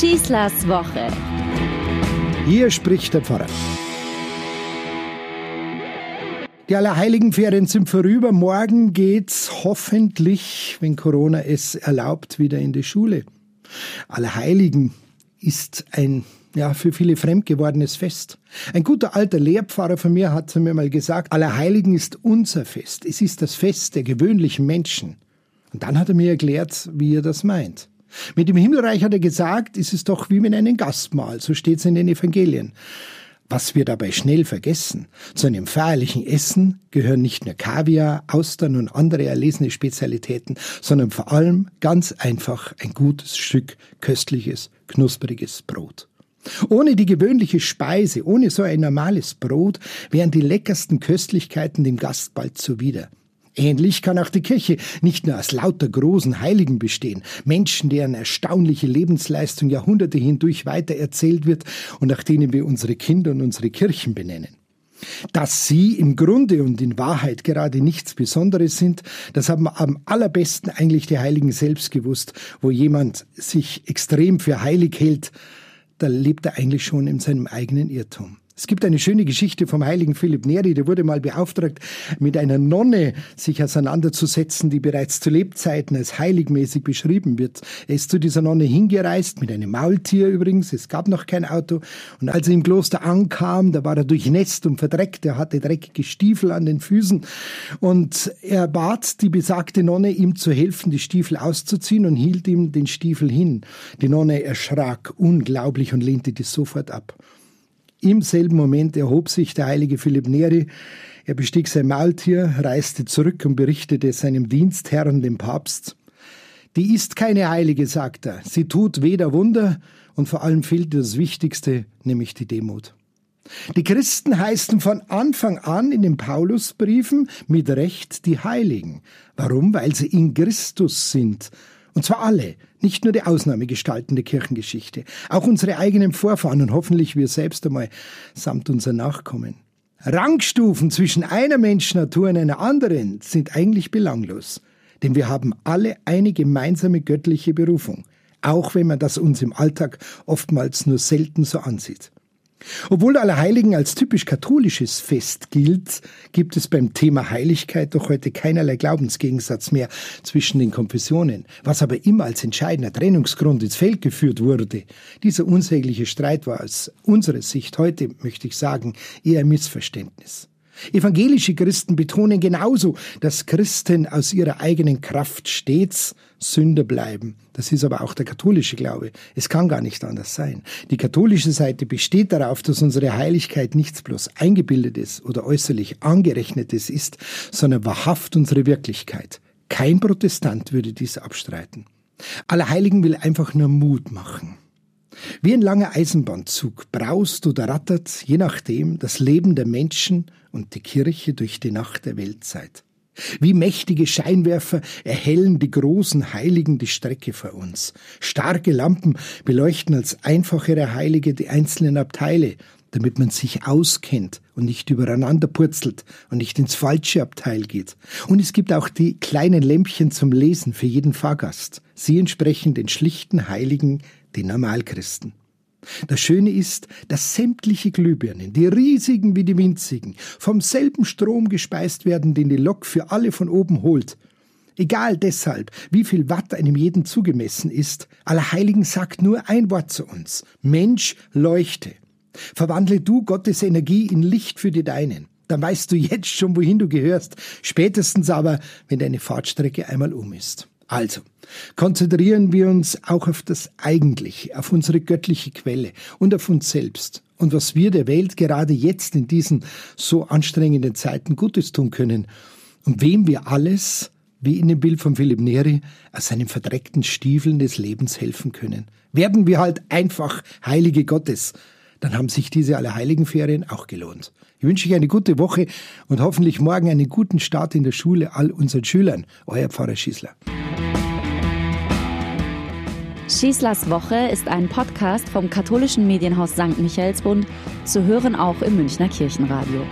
Schießlers Woche. Hier spricht der Pfarrer. Die Allerheiligenferien sind vorüber. Morgen geht's hoffentlich, wenn Corona es erlaubt, wieder in die Schule. Allerheiligen ist ein ja, für viele fremd gewordenes Fest. Ein guter alter Lehrpfarrer von mir hat mir mal gesagt, Allerheiligen ist unser Fest. Es ist das Fest der gewöhnlichen Menschen. Und dann hat er mir erklärt, wie er das meint. Mit dem Himmelreich hat er gesagt, ist es doch wie mit einem Gastmahl, so steht es in den Evangelien. Was wir dabei schnell vergessen, zu einem feierlichen Essen gehören nicht nur Kaviar, Austern und andere erlesene Spezialitäten, sondern vor allem ganz einfach ein gutes Stück köstliches, knuspriges Brot. Ohne die gewöhnliche Speise, ohne so ein normales Brot, wären die leckersten Köstlichkeiten dem Gast bald zuwider. Ähnlich kann auch die Kirche nicht nur aus lauter großen Heiligen bestehen, Menschen, deren erstaunliche Lebensleistung Jahrhunderte hindurch weitererzählt wird und nach denen wir unsere Kinder und unsere Kirchen benennen. Dass sie im Grunde und in Wahrheit gerade nichts Besonderes sind, das haben am allerbesten eigentlich die Heiligen selbst gewusst. Wo jemand sich extrem für heilig hält, da lebt er eigentlich schon in seinem eigenen Irrtum. Es gibt eine schöne Geschichte vom heiligen Philipp Neri, der wurde mal beauftragt, mit einer Nonne sich auseinanderzusetzen, die bereits zu Lebzeiten als heiligmäßig beschrieben wird. Er ist zu dieser Nonne hingereist, mit einem Maultier übrigens, es gab noch kein Auto, und als er im Kloster ankam, da war er durchnässt und verdreckt, er hatte dreckige Stiefel an den Füßen, und er bat die besagte Nonne, ihm zu helfen, die Stiefel auszuziehen, und hielt ihm den Stiefel hin. Die Nonne erschrak unglaublich und lehnte dies sofort ab. Im selben Moment erhob sich der heilige Philipp Neri. Er bestieg sein Maultier, reiste zurück und berichtete seinem Dienstherrn, dem Papst. Die ist keine Heilige, sagt er. Sie tut weder Wunder und vor allem fehlt das Wichtigste, nämlich die Demut. Die Christen heißen von Anfang an in den Paulusbriefen mit Recht die Heiligen. Warum? Weil sie in Christus sind und zwar alle, nicht nur die Ausnahmegestalten der Kirchengeschichte, auch unsere eigenen Vorfahren und hoffentlich wir selbst einmal samt unser Nachkommen. Rangstufen zwischen einer Menschnatur und einer anderen sind eigentlich belanglos, denn wir haben alle eine gemeinsame göttliche Berufung, auch wenn man das uns im Alltag oftmals nur selten so ansieht. Obwohl Allerheiligen als typisch katholisches Fest gilt, gibt es beim Thema Heiligkeit doch heute keinerlei Glaubensgegensatz mehr zwischen den Konfessionen, was aber immer als entscheidender Trennungsgrund ins Feld geführt wurde. Dieser unsägliche Streit war aus unserer Sicht heute, möchte ich sagen, eher Missverständnis. Evangelische Christen betonen genauso, dass Christen aus ihrer eigenen Kraft stets Sünder bleiben. Das ist aber auch der katholische Glaube. Es kann gar nicht anders sein. Die katholische Seite besteht darauf, dass unsere Heiligkeit nichts bloß eingebildetes oder äußerlich angerechnetes ist, sondern wahrhaft unsere Wirklichkeit. Kein Protestant würde dies abstreiten. Allerheiligen will einfach nur Mut machen. Wie ein langer Eisenbahnzug braust oder rattert, je nachdem, das Leben der Menschen und die Kirche durch die Nacht der Weltzeit. Wie mächtige Scheinwerfer erhellen die großen Heiligen die Strecke vor uns. Starke Lampen beleuchten als einfachere Heilige die einzelnen Abteile, damit man sich auskennt und nicht übereinander purzelt und nicht ins falsche Abteil geht. Und es gibt auch die kleinen Lämpchen zum Lesen für jeden Fahrgast. Sie entsprechen den schlichten Heiligen, den Normalchristen. Das Schöne ist, dass sämtliche Glühbirnen, die riesigen wie die winzigen, vom selben Strom gespeist werden, den die Lok für alle von oben holt. Egal deshalb, wie viel Watt einem jeden zugemessen ist, Allerheiligen sagt nur ein Wort zu uns. Mensch, leuchte. Verwandle du Gottes Energie in Licht für die Deinen. Dann weißt du jetzt schon, wohin du gehörst, spätestens aber, wenn deine Fahrtstrecke einmal um ist. Also, konzentrieren wir uns auch auf das Eigentliche, auf unsere göttliche Quelle und auf uns selbst und was wir der Welt gerade jetzt in diesen so anstrengenden Zeiten Gutes tun können und wem wir alles, wie in dem Bild von Philipp Neri, aus seinen verdreckten Stiefeln des Lebens helfen können. Werden wir halt einfach Heilige Gottes, dann haben sich diese Allerheiligenferien auch gelohnt. Ich wünsche euch eine gute Woche und hoffentlich morgen einen guten Start in der Schule all unseren Schülern. Euer Pfarrer Schießler. Schießlers Woche ist ein Podcast vom katholischen Medienhaus St. Michaelsbund, zu hören auch im Münchner Kirchenradio.